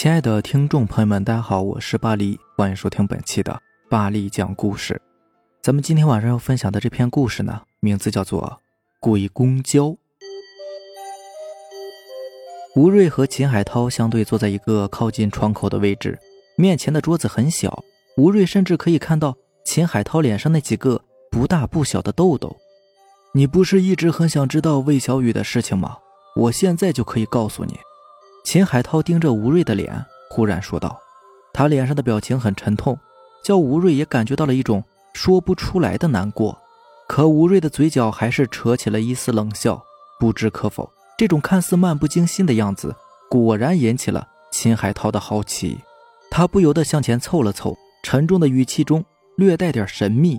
亲爱的听众朋友们，大家好，我是巴黎，欢迎收听本期的巴黎讲故事。咱们今天晚上要分享的这篇故事呢，名字叫做《鬼公交》。吴瑞和秦海涛相对坐在一个靠近窗口的位置，面前的桌子很小，吴瑞甚至可以看到秦海涛脸上那几个不大不小的痘痘。你不是一直很想知道魏小雨的事情吗？我现在就可以告诉你。秦海涛盯着吴瑞的脸，忽然说道：“他脸上的表情很沉痛，叫吴瑞也感觉到了一种说不出来的难过。可吴瑞的嘴角还是扯起了一丝冷笑。不知可否，这种看似漫不经心的样子，果然引起了秦海涛的好奇。他不由得向前凑了凑，沉重的语气中略带点神秘：“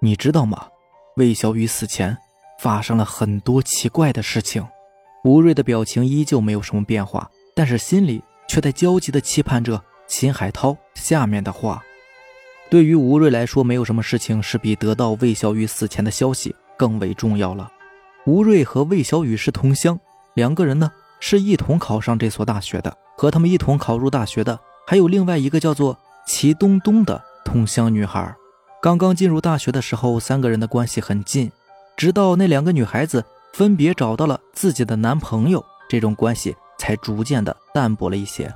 你知道吗？魏小雨死前发生了很多奇怪的事情。”吴瑞的表情依旧没有什么变化。但是心里却在焦急地期盼着秦海涛下面的话。对于吴瑞来说，没有什么事情是比得到魏小雨死前的消息更为重要了。吴瑞和魏小雨是同乡，两个人呢是一同考上这所大学的。和他们一同考入大学的，还有另外一个叫做齐东东的同乡女孩。刚刚进入大学的时候，三个人的关系很近，直到那两个女孩子分别找到了自己的男朋友，这种关系。才逐渐的淡薄了一些。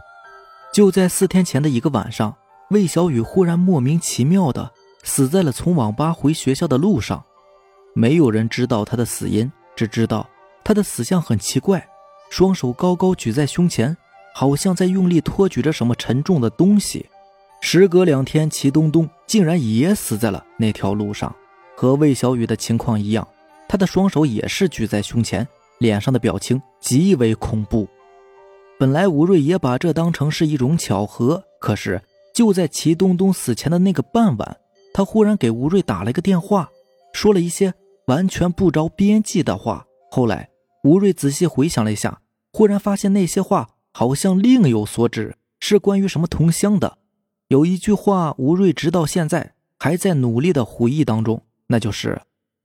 就在四天前的一个晚上，魏小雨忽然莫名其妙的死在了从网吧回学校的路上。没有人知道他的死因，只知道他的死相很奇怪，双手高高举在胸前，好像在用力托举着什么沉重的东西。时隔两天，齐东东竟然也死在了那条路上，和魏小雨的情况一样，他的双手也是举在胸前，脸上的表情极为恐怖。本来吴瑞也把这当成是一种巧合，可是就在齐东东死前的那个傍晚，他忽然给吴瑞打了个电话，说了一些完全不着边际的话。后来吴瑞仔细回想了一下，忽然发现那些话好像另有所指，是关于什么同乡的。有一句话，吴瑞直到现在还在努力的回忆当中，那就是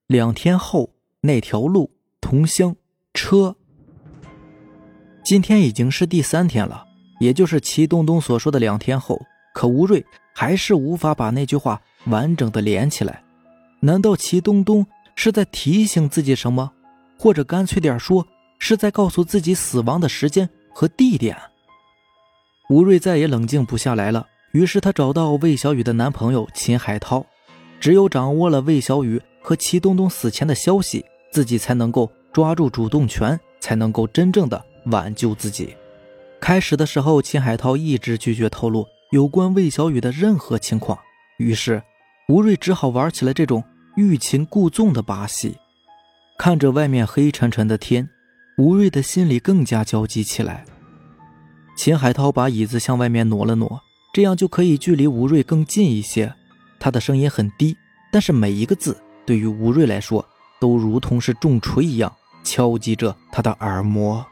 两天后那条路同乡车。今天已经是第三天了，也就是齐东东所说的两天后。可吴瑞还是无法把那句话完整的连起来。难道齐东东是在提醒自己什么，或者干脆点说，是在告诉自己死亡的时间和地点？吴瑞再也冷静不下来了，于是他找到魏小雨的男朋友秦海涛。只有掌握了魏小雨和齐东东死前的消息，自己才能够抓住主动权，才能够真正的。挽救自己。开始的时候，秦海涛一直拒绝透露有关魏小雨的任何情况，于是吴瑞只好玩起了这种欲擒故纵的把戏。看着外面黑沉沉的天，吴瑞的心里更加焦急起来。秦海涛把椅子向外面挪了挪，这样就可以距离吴瑞更近一些。他的声音很低，但是每一个字对于吴瑞来说都如同是重锤一样敲击着他的耳膜。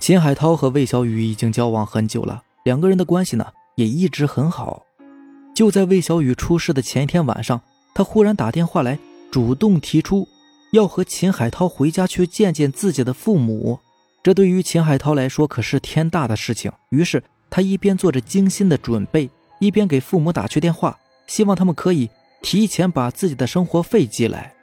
秦海涛和魏小雨已经交往很久了，两个人的关系呢也一直很好。就在魏小雨出事的前一天晚上，他忽然打电话来，主动提出要和秦海涛回家去见见自己的父母。这对于秦海涛来说可是天大的事情。于是他一边做着精心的准备，一边给父母打去电话，希望他们可以提前把自己的生活费寄来。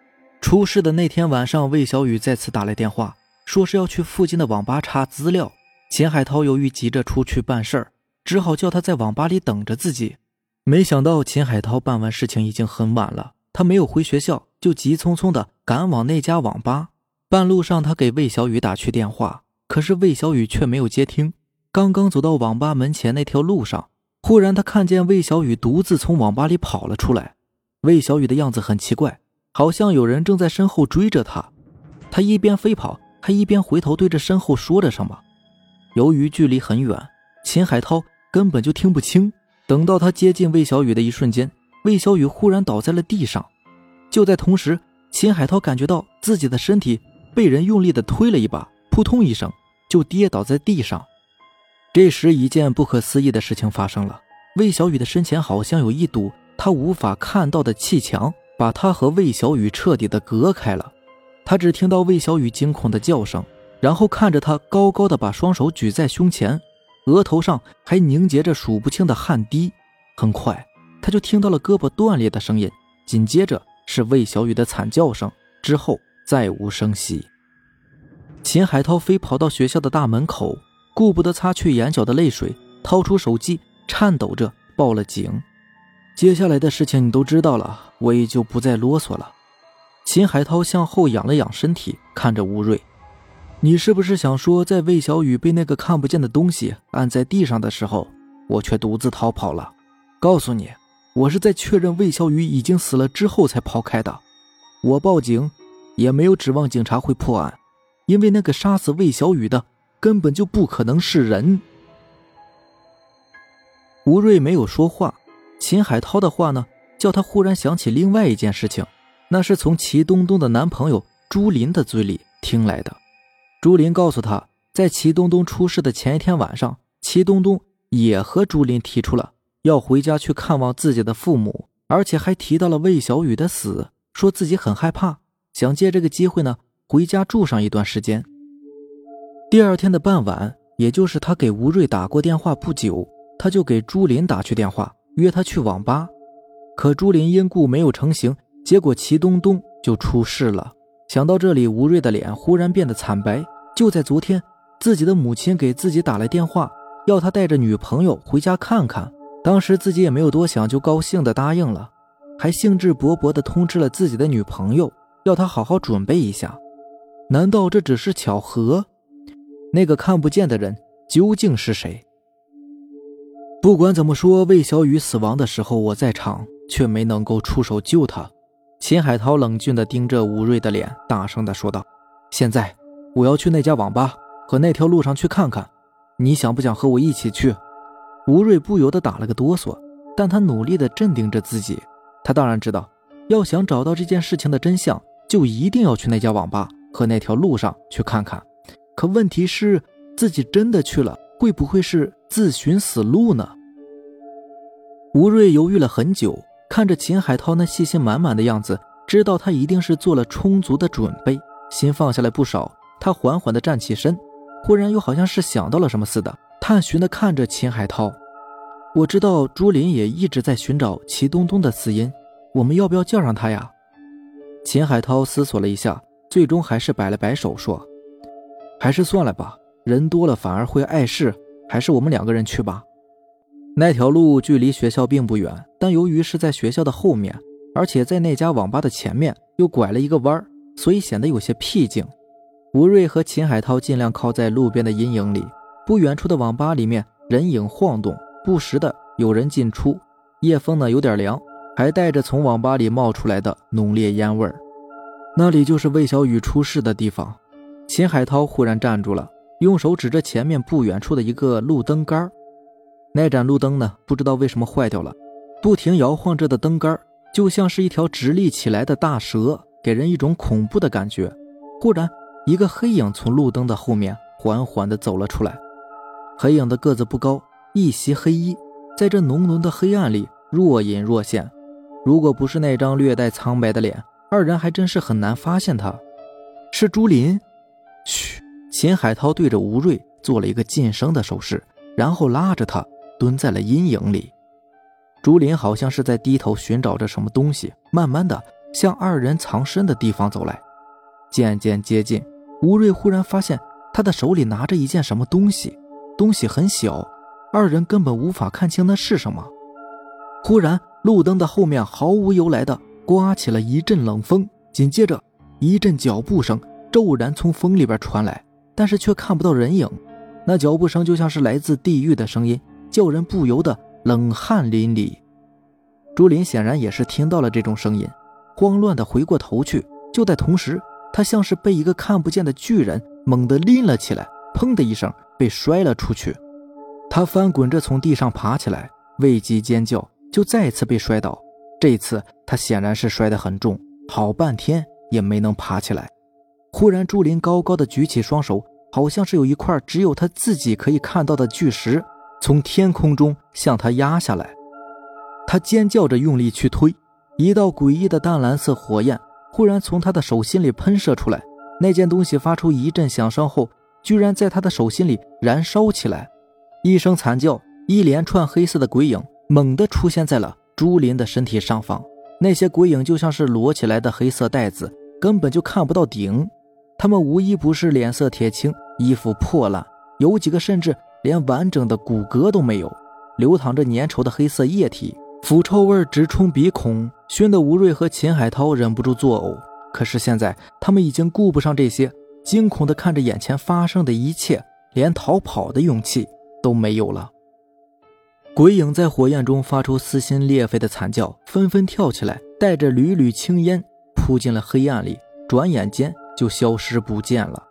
出事的那天晚上，魏小雨再次打来电话。说是要去附近的网吧查资料，秦海涛由于急着出去办事儿，只好叫他在网吧里等着自己。没想到秦海涛办完事情已经很晚了，他没有回学校，就急匆匆的赶往那家网吧。半路上，他给魏小雨打去电话，可是魏小雨却没有接听。刚刚走到网吧门前那条路上，忽然他看见魏小雨独自从网吧里跑了出来。魏小雨的样子很奇怪，好像有人正在身后追着他。他一边飞跑。他一边回头对着身后说着什么，由于距离很远，秦海涛根本就听不清。等到他接近魏小雨的一瞬间，魏小雨忽然倒在了地上。就在同时，秦海涛感觉到自己的身体被人用力的推了一把，扑通一声就跌倒在地上。这时，一件不可思议的事情发生了：魏小雨的身前好像有一堵他无法看到的气墙，把他和魏小雨彻底的隔开了。他只听到魏小雨惊恐的叫声，然后看着他高高的把双手举在胸前，额头上还凝结着数不清的汗滴。很快，他就听到了胳膊断裂的声音，紧接着是魏小雨的惨叫声，之后再无声息。秦海涛飞跑到学校的大门口，顾不得擦去眼角的泪水，掏出手机，颤抖着报了警。接下来的事情你都知道了，我也就不再啰嗦了。秦海涛向后仰了仰身体，看着吴瑞：“你是不是想说，在魏小雨被那个看不见的东西按在地上的时候，我却独自逃跑了？告诉你，我是在确认魏小雨已经死了之后才跑开的。我报警，也没有指望警察会破案。”因为那个杀死魏小雨的根本就不可能是人。吴瑞没有说话，秦海涛的话呢，叫他忽然想起另外一件事情，那是从齐东东的男朋友朱林的嘴里听来的。朱林告诉他，在齐东东出事的前一天晚上，齐东东也和朱林提出了要回家去看望自己的父母，而且还提到了魏小雨的死，说自己很害怕，想借这个机会呢。回家住上一段时间。第二天的傍晚，也就是他给吴瑞打过电话不久，他就给朱林打去电话，约他去网吧。可朱林因故没有成行，结果齐东东就出事了。想到这里，吴瑞的脸忽然变得惨白。就在昨天，自己的母亲给自己打来电话，要他带着女朋友回家看看。当时自己也没有多想，就高兴地答应了，还兴致勃勃地通知了自己的女朋友，要他好好准备一下。难道这只是巧合？那个看不见的人究竟是谁？不管怎么说，魏小雨死亡的时候我在场，却没能够出手救他。秦海涛冷峻地盯着吴瑞的脸，大声地说道：“现在我要去那家网吧和那条路上去看看，你想不想和我一起去？”吴瑞不由得打了个哆嗦，但他努力地镇定着自己。他当然知道，要想找到这件事情的真相，就一定要去那家网吧。和那条路上去看看，可问题是自己真的去了，会不会是自寻死路呢？吴瑞犹豫了很久，看着秦海涛那信心满满的样子，知道他一定是做了充足的准备，心放下来不少。他缓缓地站起身，忽然又好像是想到了什么似的，探寻地看着秦海涛：“我知道朱林也一直在寻找齐东东的死因，我们要不要叫上他呀？”秦海涛思索了一下。最终还是摆了摆手，说：“还是算了吧，人多了反而会碍事，还是我们两个人去吧。”那条路距离学校并不远，但由于是在学校的后面，而且在那家网吧的前面又拐了一个弯儿所以显得有些僻静。吴瑞和秦海涛尽量靠在路边的阴影里。不远处的网吧里面人影晃动，不时的有人进出。夜风呢有点凉，还带着从网吧里冒出来的浓烈烟味儿。那里就是魏小雨出事的地方。秦海涛忽然站住了，用手指着前面不远处的一个路灯杆儿那盏路灯呢，不知道为什么坏掉了，不停摇晃着的灯杆就像是一条直立起来的大蛇，给人一种恐怖的感觉。忽然，一个黑影从路灯的后面缓缓地走了出来。黑影的个子不高，一袭黑衣，在这浓浓的黑暗里若隐若现。如果不是那张略带苍白的脸，二人还真是很难发现他，是朱林。嘘，秦海涛对着吴瑞做了一个噤声的手势，然后拉着他蹲在了阴影里。竹林好像是在低头寻找着什么东西，慢慢的向二人藏身的地方走来。渐渐接近，吴瑞忽然发现他的手里拿着一件什么东西，东西很小，二人根本无法看清那是什么。忽然，路灯的后面毫无由来的。刮起了一阵冷风，紧接着一阵脚步声骤然从风里边传来，但是却看不到人影。那脚步声就像是来自地狱的声音，叫人不由得冷汗淋漓。朱林显然也是听到了这种声音，慌乱的回过头去。就在同时，他像是被一个看不见的巨人猛地拎了起来，砰的一声被摔了出去。他翻滚着从地上爬起来，未及尖叫，就再次被摔倒。这次他显然是摔得很重，好半天也没能爬起来。忽然，朱林高高的举起双手，好像是有一块只有他自己可以看到的巨石从天空中向他压下来。他尖叫着用力去推，一道诡异的淡蓝色火焰忽然从他的手心里喷射出来。那件东西发出一阵响声后，居然在他的手心里燃烧起来。一声惨叫，一连串黑色的鬼影猛地出现在了朱林的身体上方。那些鬼影就像是摞起来的黑色袋子，根本就看不到顶。他们无一不是脸色铁青，衣服破烂，有几个甚至连完整的骨骼都没有，流淌着粘稠的黑色液体，腐臭味直冲鼻孔，熏得吴瑞和秦海涛忍不住作呕。可是现在，他们已经顾不上这些，惊恐地看着眼前发生的一切，连逃跑的勇气都没有了。鬼影在火焰中发出撕心裂肺的惨叫，纷纷跳起来，带着缕缕青烟扑进了黑暗里，转眼间就消失不见了。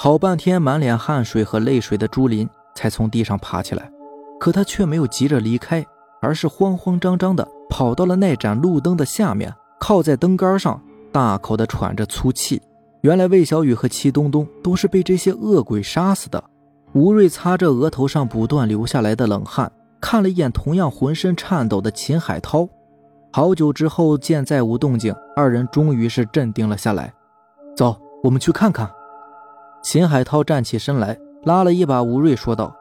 好半天，满脸汗水和泪水的朱林才从地上爬起来，可他却没有急着离开，而是慌慌张张地跑到了那盏路灯的下面，靠在灯杆上，大口地喘着粗气。原来魏小雨和齐东东都是被这些恶鬼杀死的。吴瑞擦着额头上不断流下来的冷汗。看了一眼同样浑身颤抖的秦海涛，好久之后见再无动静，二人终于是镇定了下来。走，我们去看看。秦海涛站起身来，拉了一把吴瑞，说道：“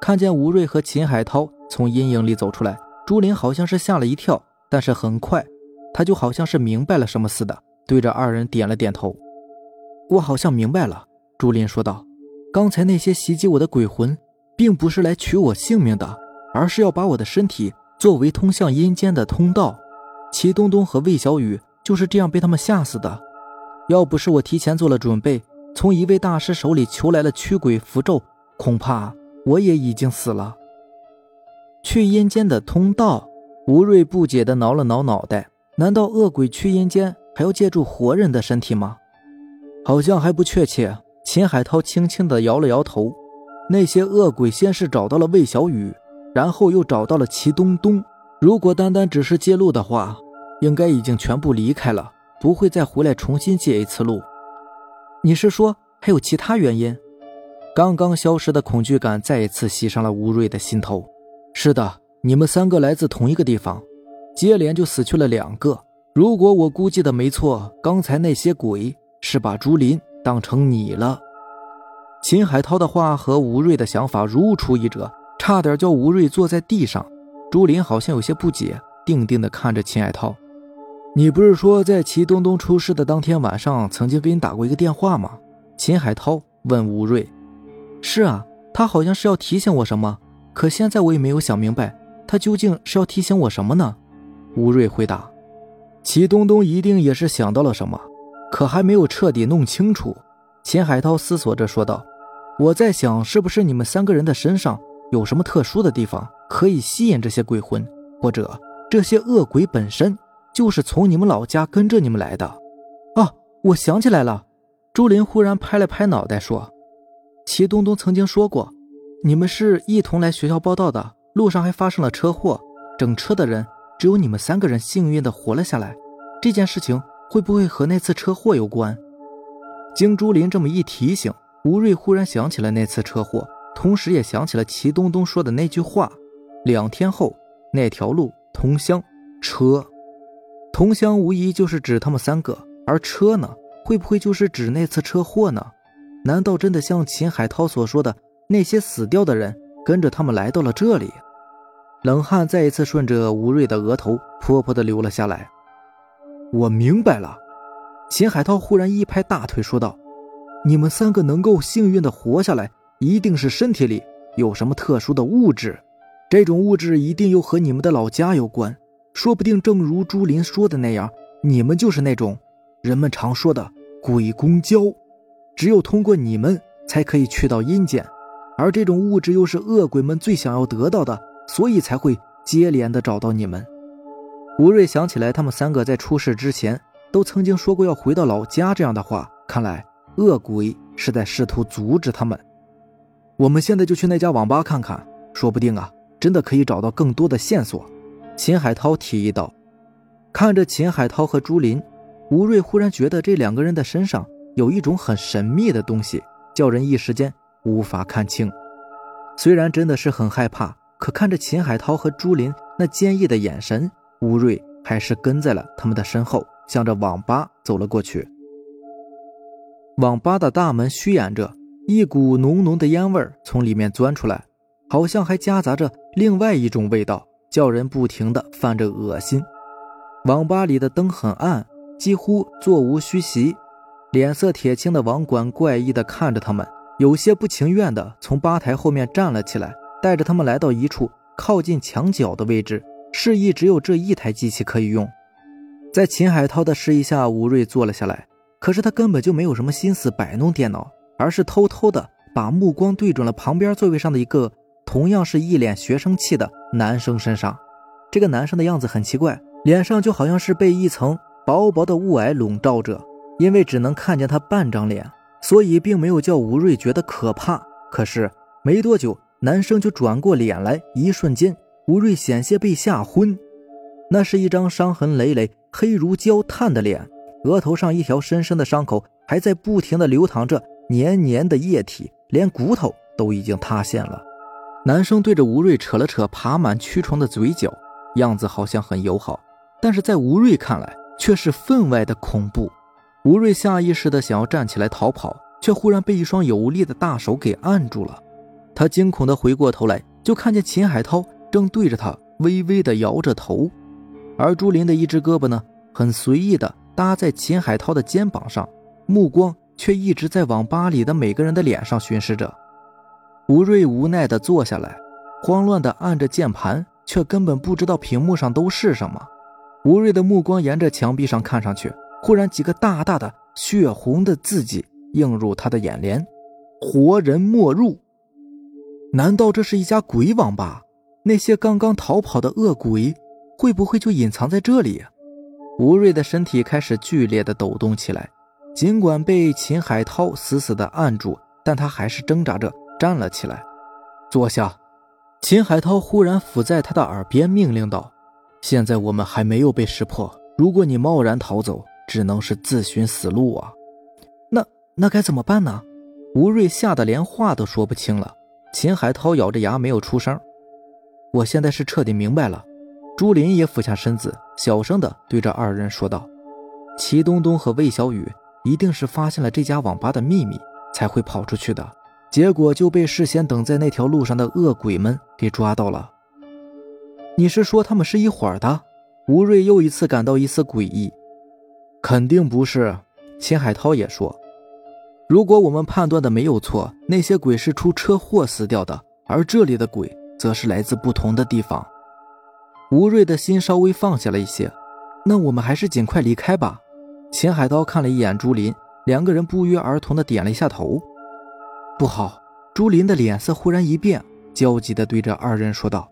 看见吴瑞和秦海涛从阴影里走出来，朱林好像是吓了一跳，但是很快，他就好像是明白了什么似的，对着二人点了点头。我好像明白了。”朱林说道：“刚才那些袭击我的鬼魂，并不是来取我性命的。”而是要把我的身体作为通向阴间的通道。齐东东和魏小雨就是这样被他们吓死的。要不是我提前做了准备，从一位大师手里求来了驱鬼符咒，恐怕我也已经死了。去阴间的通道，吴瑞不解地挠了挠脑袋。难道恶鬼去阴间还要借助活人的身体吗？好像还不确切。秦海涛轻轻地摇了摇头。那些恶鬼先是找到了魏小雨。然后又找到了齐东东。如果单单只是借路的话，应该已经全部离开了，不会再回来重新借一次路。你是说还有其他原因？刚刚消失的恐惧感再一次袭上了吴瑞的心头。是的，你们三个来自同一个地方，接连就死去了两个。如果我估计的没错，刚才那些鬼是把朱林当成你了。秦海涛的话和吴瑞的想法如出一辙。差点叫吴瑞坐在地上，朱林好像有些不解，定定地看着秦海涛：“你不是说在齐东东出事的当天晚上曾经给你打过一个电话吗？”秦海涛问吴瑞：“是啊，他好像是要提醒我什么，可现在我也没有想明白，他究竟是要提醒我什么呢？”吴瑞回答：“齐东东一定也是想到了什么，可还没有彻底弄清楚。”秦海涛思索着说道：“我在想，是不是你们三个人的身上……”有什么特殊的地方可以吸引这些鬼魂，或者这些恶鬼本身就是从你们老家跟着你们来的？啊，我想起来了！朱林忽然拍了拍脑袋说：“齐东东曾经说过，你们是一同来学校报道的，路上还发生了车祸，整车的人只有你们三个人幸运的活了下来。这件事情会不会和那次车祸有关？”经朱林这么一提醒，吴瑞忽然想起了那次车祸。同时也想起了齐东东说的那句话：两天后那条路同乡车，同乡无疑就是指他们三个，而车呢，会不会就是指那次车祸呢？难道真的像秦海涛所说的，那些死掉的人跟着他们来到了这里？冷汗再一次顺着吴瑞的额头泼泼的流了下来。我明白了，秦海涛忽然一拍大腿说道：“你们三个能够幸运的活下来。”一定是身体里有什么特殊的物质，这种物质一定又和你们的老家有关，说不定正如朱林说的那样，你们就是那种人们常说的鬼公交，只有通过你们才可以去到阴间，而这种物质又是恶鬼们最想要得到的，所以才会接连的找到你们。吴瑞想起来，他们三个在出事之前都曾经说过要回到老家这样的话，看来恶鬼是在试图阻止他们。我们现在就去那家网吧看看，说不定啊，真的可以找到更多的线索。”秦海涛提议道。看着秦海涛和朱林，吴瑞忽然觉得这两个人的身上有一种很神秘的东西，叫人一时间无法看清。虽然真的是很害怕，可看着秦海涛和朱林那坚毅的眼神，吴瑞还是跟在了他们的身后，向着网吧走了过去。网吧的大门虚掩着。一股浓浓的烟味从里面钻出来，好像还夹杂着另外一种味道，叫人不停的泛着恶心。网吧里的灯很暗，几乎座无虚席。脸色铁青的网管怪异的看着他们，有些不情愿的从吧台后面站了起来，带着他们来到一处靠近墙角的位置，示意只有这一台机器可以用。在秦海涛的示意下，吴瑞坐了下来。可是他根本就没有什么心思摆弄电脑，而是偷偷的把目光对准了旁边座位上的一个同样是一脸学生气的男生身上。这个男生的样子很奇怪，脸上就好像是被一层薄薄的雾霭笼罩着，因为只能看见他半张脸，所以并没有叫吴瑞觉得可怕。可是没多久，男生就转过脸来，一瞬间，吴瑞险些被吓昏。那是一张伤痕累累、黑如焦炭的脸。额头上一条深深的伤口还在不停地流淌着黏黏的液体，连骨头都已经塌陷了。男生对着吴瑞扯了扯爬满蛆虫的嘴角，样子好像很友好，但是在吴瑞看来却是分外的恐怖。吴瑞下意识的想要站起来逃跑，却忽然被一双有力的大手给按住了。他惊恐的回过头来，就看见秦海涛正对着他微微的摇着头，而朱林的一只胳膊呢，很随意的。搭在秦海涛的肩膀上，目光却一直在网吧里的每个人的脸上巡视着。吴瑞无奈地坐下来，慌乱地按着键盘，却根本不知道屏幕上都是什么。吴瑞的目光沿着墙壁上看上去，忽然几个大大的血红的字迹映入他的眼帘：“活人莫入。”难道这是一家鬼网吧？那些刚刚逃跑的恶鬼，会不会就隐藏在这里？吴瑞的身体开始剧烈的抖动起来，尽管被秦海涛死死的按住，但他还是挣扎着站了起来。坐下。秦海涛忽然伏在他的耳边命令道：“现在我们还没有被识破，如果你贸然逃走，只能是自寻死路啊！那那该怎么办呢？”吴瑞吓得连话都说不清了。秦海涛咬着牙没有出声。我现在是彻底明白了。朱林也俯下身子，小声地对着二人说道：“齐东东和魏小雨一定是发现了这家网吧的秘密，才会跑出去的。结果就被事先等在那条路上的恶鬼们给抓到了。你是说他们是一伙的？”吴瑞又一次感到一丝诡异。“肯定不是。”秦海涛也说：“如果我们判断的没有错，那些鬼是出车祸死掉的，而这里的鬼则是来自不同的地方。”吴瑞的心稍微放下了一些，那我们还是尽快离开吧。秦海涛看了一眼朱林，两个人不约而同的点了一下头。不好！朱林的脸色忽然一变，焦急的对着二人说道：“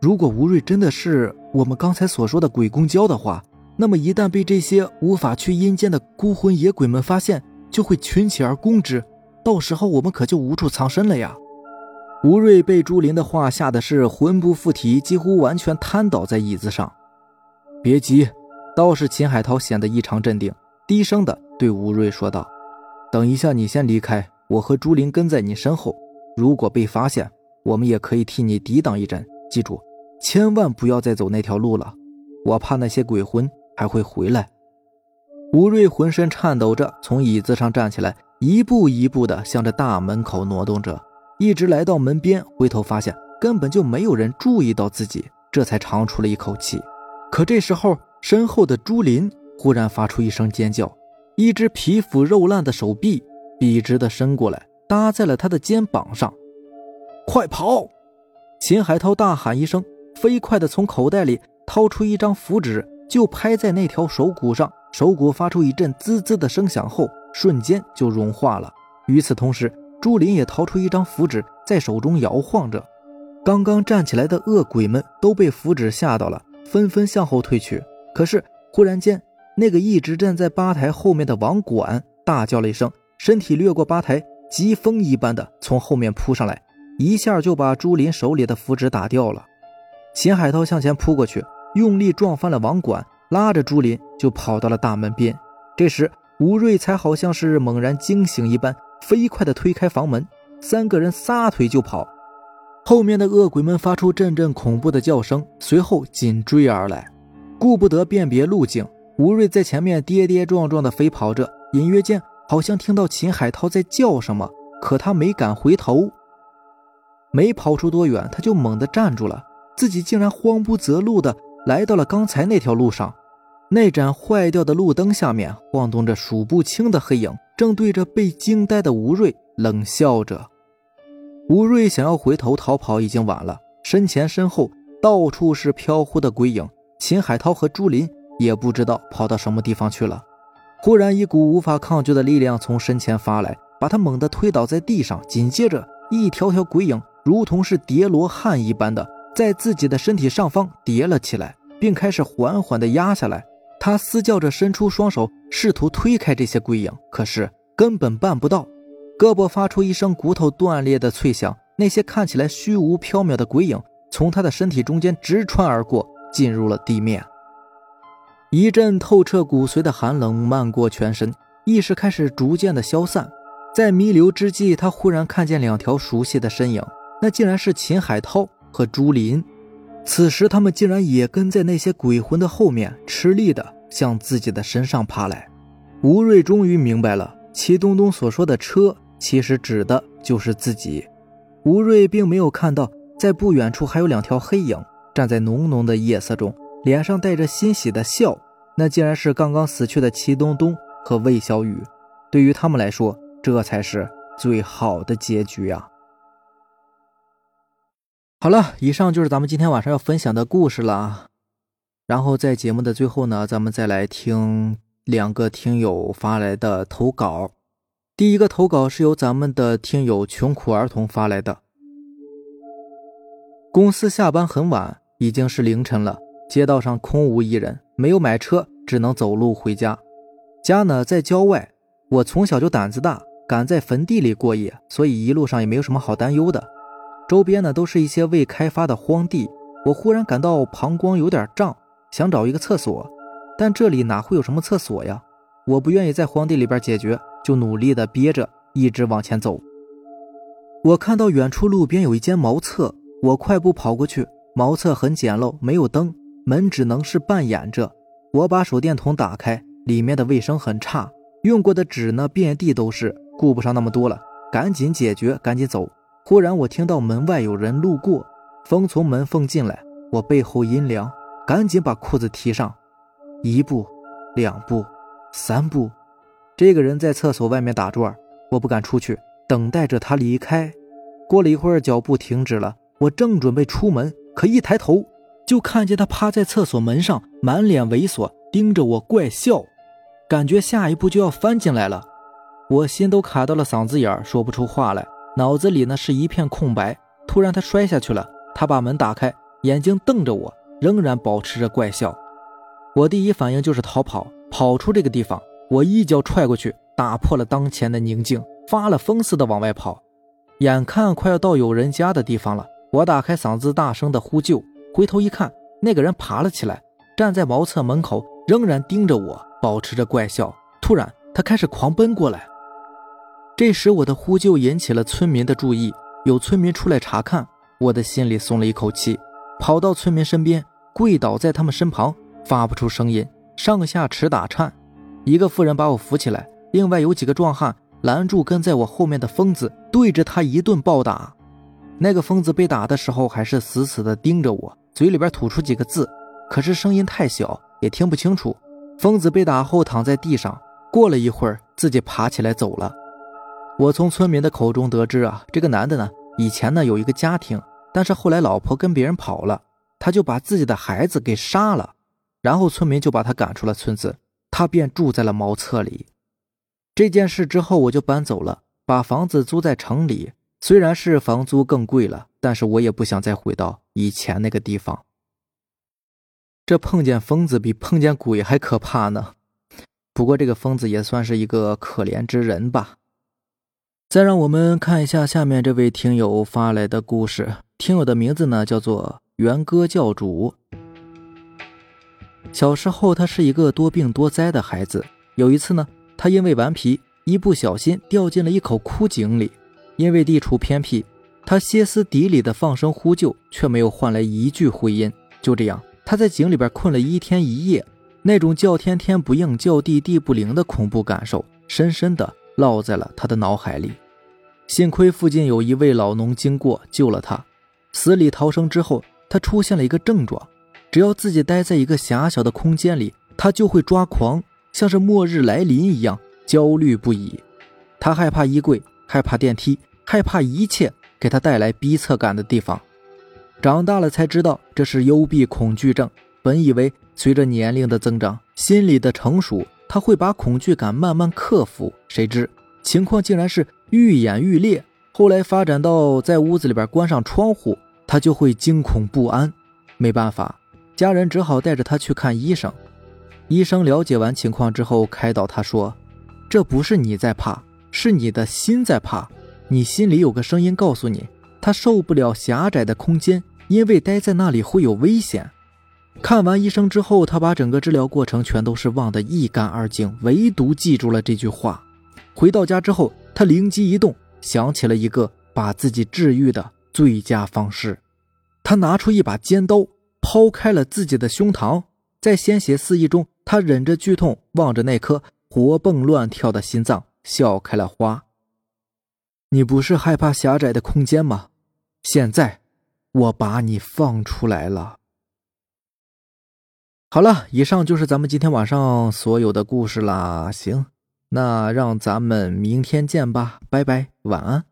如果吴瑞真的是我们刚才所说的鬼公交的话，那么一旦被这些无法去阴间的孤魂野鬼们发现，就会群起而攻之，到时候我们可就无处藏身了呀！”吴瑞被朱林的话吓得是魂不附体，几乎完全瘫倒在椅子上。别急，倒是秦海涛显得异常镇定，低声的对吴瑞说道：“等一下，你先离开，我和朱林跟在你身后。如果被发现，我们也可以替你抵挡一阵。记住，千万不要再走那条路了，我怕那些鬼魂还会回来。”吴瑞浑身颤抖着从椅子上站起来，一步一步的向着大门口挪动着。一直来到门边，回头发现根本就没有人注意到自己，这才长出了一口气。可这时候，身后的朱林忽然发出一声尖叫，一只皮肤肉烂的手臂笔直的伸过来，搭在了他的肩膀上。快跑！秦海涛大喊一声，飞快的从口袋里掏出一张符纸，就拍在那条手骨上。手骨发出一阵滋滋的声响后，瞬间就融化了。与此同时，朱林也掏出一张符纸，在手中摇晃着。刚刚站起来的恶鬼们都被符纸吓到了，纷纷向后退去。可是忽然间，那个一直站在吧台后面的网管大叫了一声，身体掠过吧台，疾风一般的从后面扑上来，一下就把朱林手里的符纸打掉了。秦海涛向前扑过去，用力撞翻了网管，拉着朱林就跑到了大门边。这时，吴瑞才好像是猛然惊醒一般。飞快地推开房门，三个人撒腿就跑。后面的恶鬼们发出阵阵恐怖的叫声，随后紧追而来。顾不得辨别路径，吴瑞在前面跌跌撞撞地飞跑着，隐约间好像听到秦海涛在叫什么，可他没敢回头。没跑出多远，他就猛地站住了，自己竟然慌不择路的来到了刚才那条路上。那盏坏掉的路灯下面晃动着数不清的黑影，正对着被惊呆的吴瑞冷笑着。吴瑞想要回头逃跑，已经晚了。身前身后到处是飘忽的鬼影，秦海涛和朱林也不知道跑到什么地方去了。忽然，一股无法抗拒的力量从身前发来，把他猛地推倒在地上。紧接着，一条条鬼影如同是叠罗汉一般的在自己的身体上方叠了起来，并开始缓缓地压下来。他嘶叫着伸出双手，试图推开这些鬼影，可是根本办不到。胳膊发出一声骨头断裂的脆响，那些看起来虚无缥缈的鬼影从他的身体中间直穿而过，进入了地面。一阵透彻骨髓的寒冷漫过全身，意识开始逐渐的消散。在弥留之际，他忽然看见两条熟悉的身影，那竟然是秦海涛和朱林。此时，他们竟然也跟在那些鬼魂的后面，吃力的向自己的身上爬来。吴瑞终于明白了，齐东东所说的车，其实指的就是自己。吴瑞并没有看到，在不远处还有两条黑影，站在浓浓的夜色中，脸上带着欣喜的笑。那竟然是刚刚死去的齐东东和魏小雨。对于他们来说，这才是最好的结局啊！好了，以上就是咱们今天晚上要分享的故事了。然后在节目的最后呢，咱们再来听两个听友发来的投稿。第一个投稿是由咱们的听友穷苦儿童发来的。公司下班很晚，已经是凌晨了，街道上空无一人，没有买车，只能走路回家。家呢在郊外，我从小就胆子大。敢在坟地里过夜，所以一路上也没有什么好担忧的。周边呢都是一些未开发的荒地。我忽然感到膀胱有点胀，想找一个厕所，但这里哪会有什么厕所呀？我不愿意在荒地里边解决，就努力的憋着，一直往前走。我看到远处路边有一间茅厕，我快步跑过去。茅厕很简陋，没有灯，门只能是半掩着。我把手电筒打开，里面的卫生很差，用过的纸呢遍地都是。顾不上那么多了，赶紧解决，赶紧走。忽然，我听到门外有人路过，风从门缝进来，我背后阴凉，赶紧把裤子提上。一步，两步，三步，这个人在厕所外面打转，我不敢出去，等待着他离开。过了一会儿，脚步停止了，我正准备出门，可一抬头，就看见他趴在厕所门上，满脸猥琐，盯着我怪笑，感觉下一步就要翻进来了。我心都卡到了嗓子眼说不出话来，脑子里呢是一片空白。突然，他摔下去了。他把门打开，眼睛瞪着我，仍然保持着怪笑。我第一反应就是逃跑，跑出这个地方。我一脚踹过去，打破了当前的宁静，发了疯似的往外跑。眼看快要到有人家的地方了，我打开嗓子，大声的呼救。回头一看，那个人爬了起来，站在茅厕门口，仍然盯着我，保持着怪笑。突然，他开始狂奔过来。这时，我的呼救引起了村民的注意，有村民出来查看，我的心里松了一口气，跑到村民身边，跪倒在他们身旁，发不出声音，上下齿打颤。一个妇人把我扶起来，另外有几个壮汉拦住跟在我后面的疯子，对着他一顿暴打。那个疯子被打的时候，还是死死地盯着我，嘴里边吐出几个字，可是声音太小，也听不清楚。疯子被打后躺在地上，过了一会儿，自己爬起来走了。我从村民的口中得知啊，这个男的呢，以前呢有一个家庭，但是后来老婆跟别人跑了，他就把自己的孩子给杀了，然后村民就把他赶出了村子，他便住在了茅厕里。这件事之后，我就搬走了，把房子租在城里，虽然是房租更贵了，但是我也不想再回到以前那个地方。这碰见疯子比碰见鬼还可怕呢，不过这个疯子也算是一个可怜之人吧。再让我们看一下下面这位听友发来的故事。听友的名字呢叫做元歌教主。小时候，他是一个多病多灾的孩子。有一次呢，他因为顽皮，一不小心掉进了一口枯井里。因为地处偏僻，他歇斯底里的放声呼救，却没有换来一句回音。就这样，他在井里边困了一天一夜。那种叫天天不应，叫地地不灵的恐怖感受，深深的。烙在了他的脑海里。幸亏附近有一位老农经过救了他。死里逃生之后，他出现了一个症状：只要自己待在一个狭小的空间里，他就会抓狂，像是末日来临一样焦虑不已。他害怕衣柜，害怕电梯，害怕一切给他带来逼仄感的地方。长大了才知道这是幽闭恐惧症。本以为随着年龄的增长，心理的成熟，他会把恐惧感慢慢克服，谁知情况竟然是愈演愈烈。后来发展到在屋子里边关上窗户，他就会惊恐不安。没办法，家人只好带着他去看医生。医生了解完情况之后，开导他说：“这不是你在怕，是你的心在怕。你心里有个声音告诉你，他受不了狭窄的空间，因为待在那里会有危险。”看完医生之后，他把整个治疗过程全都是忘得一干二净，唯独记住了这句话。回到家之后，他灵机一动。想起了一个把自己治愈的最佳方式，他拿出一把尖刀，剖开了自己的胸膛，在鲜血四溢中，他忍着剧痛，望着那颗活蹦乱跳的心脏，笑开了花。你不是害怕狭窄的空间吗？现在，我把你放出来了。好了，以上就是咱们今天晚上所有的故事啦。行。那让咱们明天见吧，拜拜，晚安。